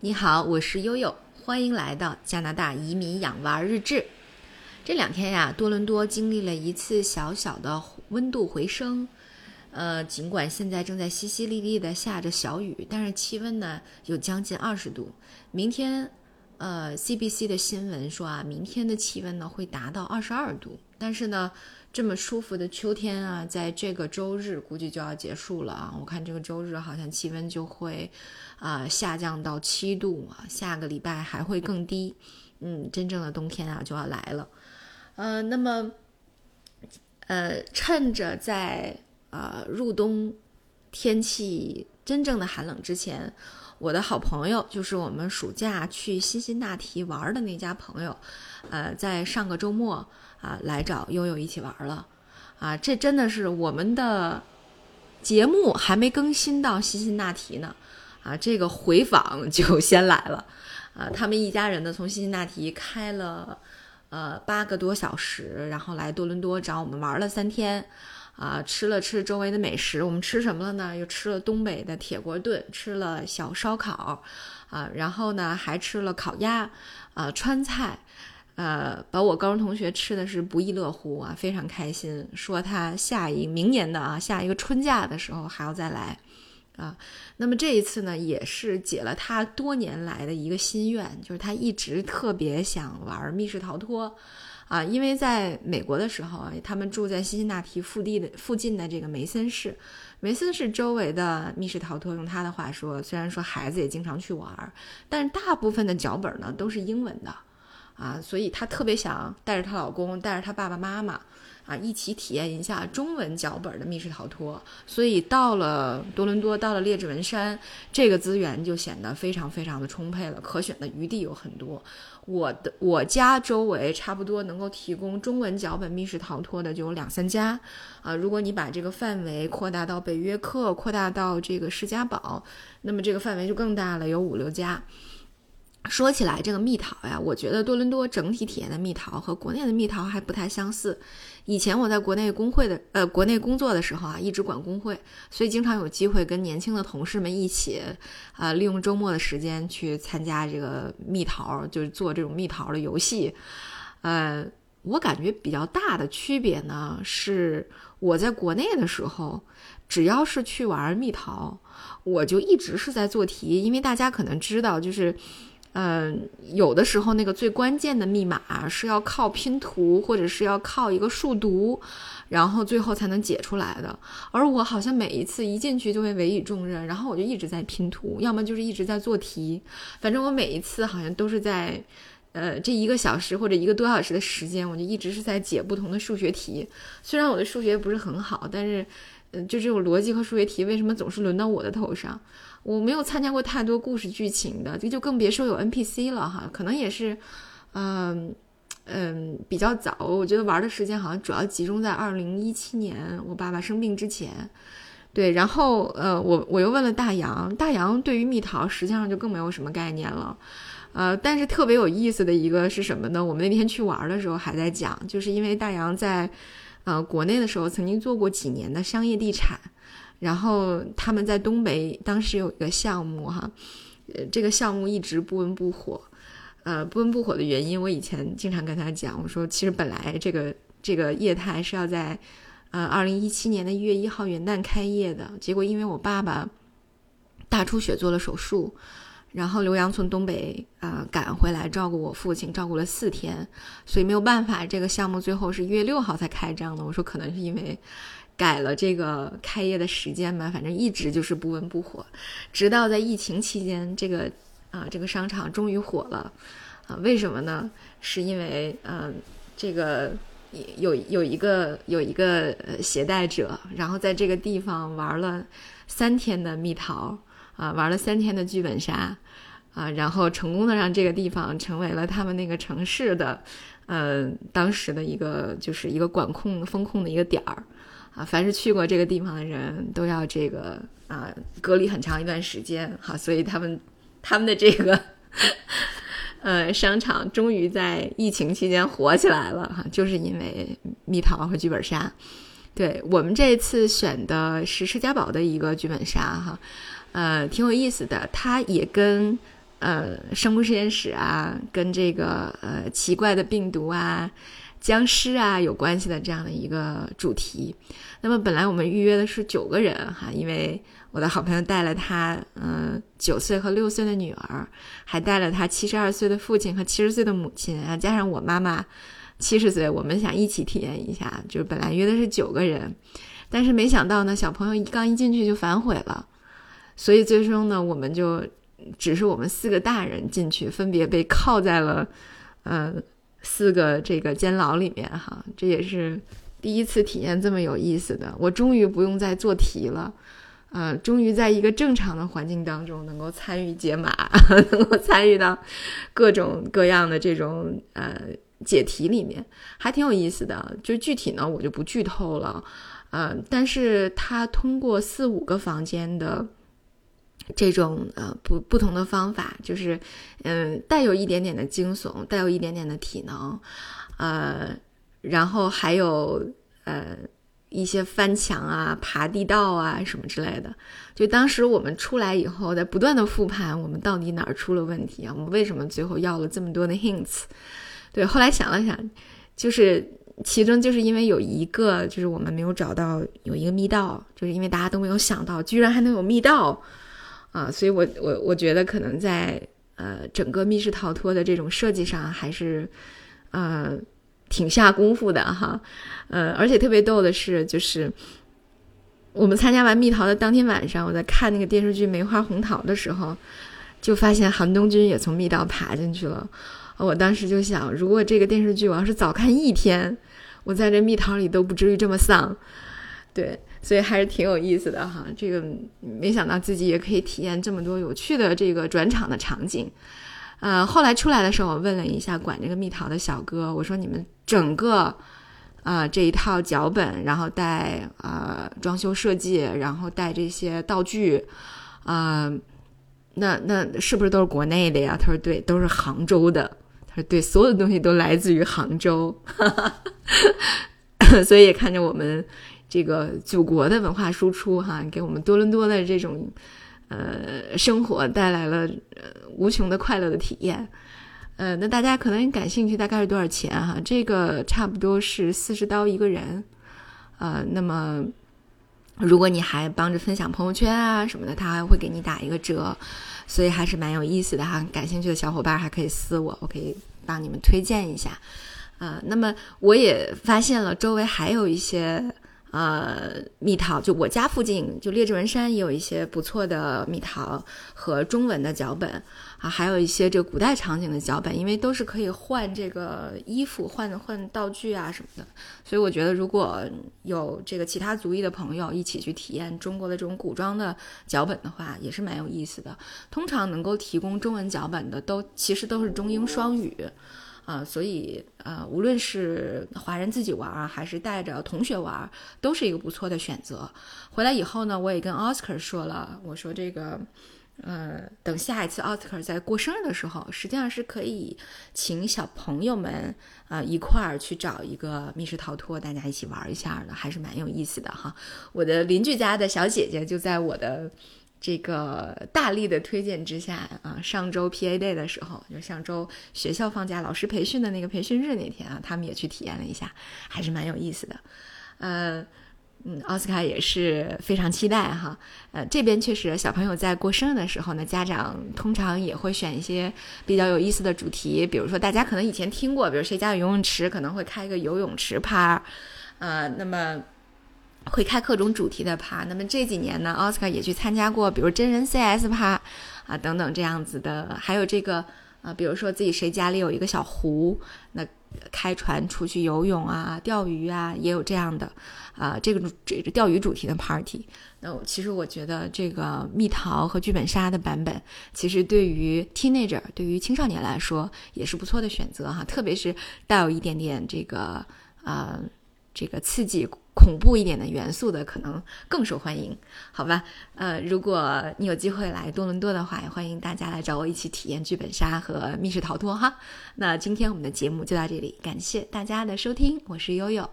你好，我是悠悠，欢迎来到加拿大移民养娃日志。这两天呀，多伦多经历了一次小小的温度回升。呃，尽管现在正在淅淅沥沥的下着小雨，但是气温呢有将近二十度。明天，呃，CBC 的新闻说啊，明天的气温呢会达到二十二度。但是呢，这么舒服的秋天啊，在这个周日估计就要结束了啊。我看这个周日好像气温就会啊下降到七度啊，下个礼拜还会更低。嗯，真正的冬天啊就要来了。呃，那么，呃，趁着在啊，入冬天气真正的寒冷之前，我的好朋友就是我们暑假去辛辛那提玩的那家朋友，呃，在上个周末啊来找悠悠一起玩了，啊，这真的是我们的节目还没更新到辛辛那提呢，啊，这个回访 就先来了，啊，他们一家人呢从辛辛那提开了呃八个多小时，然后来多伦多找我们玩了三天。啊，吃了吃周围的美食，我们吃什么了呢？又吃了东北的铁锅炖，吃了小烧烤，啊，然后呢还吃了烤鸭，啊，川菜，呃，把我高中同学吃的是不亦乐乎啊，非常开心，说他下一明年的啊，下一个春假的时候还要再来，啊，那么这一次呢，也是解了他多年来的一个心愿，就是他一直特别想玩密室逃脱。啊，因为在美国的时候啊，他们住在辛辛那提附地的附近的这个梅森市，梅森市周围的密室逃脱，用他的话说，虽然说孩子也经常去玩，但是大部分的脚本呢都是英文的，啊，所以她特别想带着她老公，带着她爸爸妈妈。啊，一起体验一下中文脚本的密室逃脱。所以到了多伦多，到了列治文山，这个资源就显得非常非常的充沛了，可选的余地有很多。我的我家周围差不多能够提供中文脚本密室逃脱的就有两三家。啊，如果你把这个范围扩大到北约克，扩大到这个施加堡，那么这个范围就更大了，有五六家。说起来，这个蜜桃呀，我觉得多伦多整体体验的蜜桃和国内的蜜桃还不太相似。以前我在国内工会的呃国内工作的时候啊，一直管工会，所以经常有机会跟年轻的同事们一起，啊，利用周末的时间去参加这个蜜桃，就是做这种蜜桃的游戏。呃，我感觉比较大的区别呢，是我在国内的时候，只要是去玩蜜桃，我就一直是在做题，因为大家可能知道，就是。嗯，有的时候那个最关键的密码是要靠拼图，或者是要靠一个数独，然后最后才能解出来的。而我好像每一次一进去就会委以重任，然后我就一直在拼图，要么就是一直在做题。反正我每一次好像都是在，呃，这一个小时或者一个多小时的时间，我就一直是在解不同的数学题。虽然我的数学不是很好，但是，嗯，就这种逻辑和数学题，为什么总是轮到我的头上？我没有参加过太多故事剧情的，这就更别说有 NPC 了哈。可能也是，嗯嗯，比较早。我觉得玩的时间好像主要集中在二零一七年我爸爸生病之前。对，然后呃，我我又问了大洋，大洋对于蜜桃实际上就更没有什么概念了。呃，但是特别有意思的一个是什么呢？我们那天去玩的时候还在讲，就是因为大洋在呃国内的时候曾经做过几年的商业地产。然后他们在东北当时有一个项目哈，呃，这个项目一直不温不火，呃，不温不火的原因，我以前经常跟他讲，我说其实本来这个这个业态是要在，呃，二零一七年的一月一号元旦开业的，结果因为我爸爸大出血做了手术，然后刘洋从东北啊赶回来照顾我父亲，照顾了四天，所以没有办法，这个项目最后是一月六号才开张的。我说可能是因为。改了这个开业的时间吧，反正一直就是不温不火，直到在疫情期间，这个啊这个商场终于火了，啊为什么呢？是因为嗯这个有有一个有一个携带者，然后在这个地方玩了三天的蜜桃啊，玩了三天的剧本杀啊，然后成功的让这个地方成为了他们那个城市的嗯当时的一个就是一个管控风控的一个点儿。啊，凡是去过这个地方的人都要这个啊隔离很长一段时间，好，所以他们他们的这个 呃商场终于在疫情期间火起来了哈，就是因为蜜桃和剧本杀。对我们这次选的是施家堡的一个剧本杀哈，呃，挺有意思的，它也跟。呃生物实验室啊，跟这个呃奇怪的病毒啊、僵尸啊有关系的这样的一个主题。那么本来我们预约的是九个人哈，因为我的好朋友带了他嗯九岁和六岁的女儿，还带了他七十二岁的父亲和七十岁的母亲啊，加上我妈妈七十岁，我们想一起体验一下。就是本来约的是九个人，但是没想到呢，小朋友一刚一进去就反悔了，所以最终呢，我们就只是我们四个大人进去，分别被铐在了呃四个这个监牢里面哈，这也是。第一次体验这么有意思的，我终于不用再做题了，呃，终于在一个正常的环境当中能够参与解码，能够参与到各种各样的这种呃解题里面，还挺有意思的。就具体呢，我就不剧透了，呃，但是它通过四五个房间的这种呃不不同的方法，就是嗯带有一点点的惊悚，带有一点点的体能，呃。然后还有呃一些翻墙啊、爬地道啊什么之类的。就当时我们出来以后，在不断的复盘，我们到底哪儿出了问题啊？我们为什么最后要了这么多的 hints？对，后来想了想，就是其中就是因为有一个，就是我们没有找到有一个密道，就是因为大家都没有想到，居然还能有密道啊！所以我我我觉得可能在呃整个密室逃脱的这种设计上，还是呃。挺下功夫的哈，呃，而且特别逗的是，就是我们参加完蜜桃的当天晚上，我在看那个电视剧《梅花红桃》的时候，就发现韩东君也从密道爬进去了。我当时就想，如果这个电视剧我要是早看一天，我在这蜜桃里都不至于这么丧。对，所以还是挺有意思的哈。这个没想到自己也可以体验这么多有趣的这个转场的场景。呃，后来出来的时候，我问了一下管这个蜜桃的小哥，我说你们。整个，呃，这一套脚本，然后带呃装修设计，然后带这些道具，啊，那那是不是都是国内的呀？他说对，都是杭州的。他说对，所有的东西都来自于杭州，所以也看着我们这个祖国的文化输出哈，给我们多伦多的这种呃生活带来了呃无穷的快乐的体验。呃，那大家可能感兴趣，大概是多少钱哈？这个差不多是四十刀一个人，呃，那么如果你还帮着分享朋友圈啊什么的，他还会给你打一个折，所以还是蛮有意思的哈。感兴趣的小伙伴还可以私我，我可以帮你们推荐一下。啊，那么我也发现了周围还有一些。呃，蜜桃就我家附近，就列治文山也有一些不错的蜜桃和中文的脚本啊，还有一些这个古代场景的脚本，因为都是可以换这个衣服、换换道具啊什么的，所以我觉得如果有这个其他族裔的朋友一起去体验中国的这种古装的脚本的话，也是蛮有意思的。通常能够提供中文脚本的，都其实都是中英双语。啊，所以呃，无论是华人自己玩儿，还是带着同学玩儿，都是一个不错的选择。回来以后呢，我也跟奥斯卡说了，我说这个，呃，等下一次奥斯卡在过生日的时候，实际上是可以请小朋友们啊一块儿去找一个密室逃脱，大家一起玩一下的，还是蛮有意思的哈。我的邻居家的小姐姐就在我的。这个大力的推荐之下啊，上周 PA Day 的时候，就上周学校放假、老师培训的那个培训日那天啊，他们也去体验了一下，还是蛮有意思的。呃，嗯，奥斯卡也是非常期待哈。呃，这边确实小朋友在过生日的时候呢，家长通常也会选一些比较有意思的主题，比如说大家可能以前听过，比如谁家有游泳池，可能会开一个游泳池趴，呃，那么。会开各种主题的趴，那么这几年呢，奥斯卡也去参加过，比如真人 CS 趴啊等等这样子的，还有这个啊，比如说自己谁家里有一个小湖，那开船出去游泳啊、钓鱼啊，也有这样的啊，这个这个钓鱼主题的 party。那其实我觉得这个蜜桃和剧本杀的版本，其实对于 teenager 对于青少年来说也是不错的选择哈，特别是带有一点点这个啊这个刺激。恐怖一点的元素的可能更受欢迎，好吧？呃，如果你有机会来多伦多的话，也欢迎大家来找我一起体验剧本杀和密室逃脱哈。那今天我们的节目就到这里，感谢大家的收听，我是悠悠。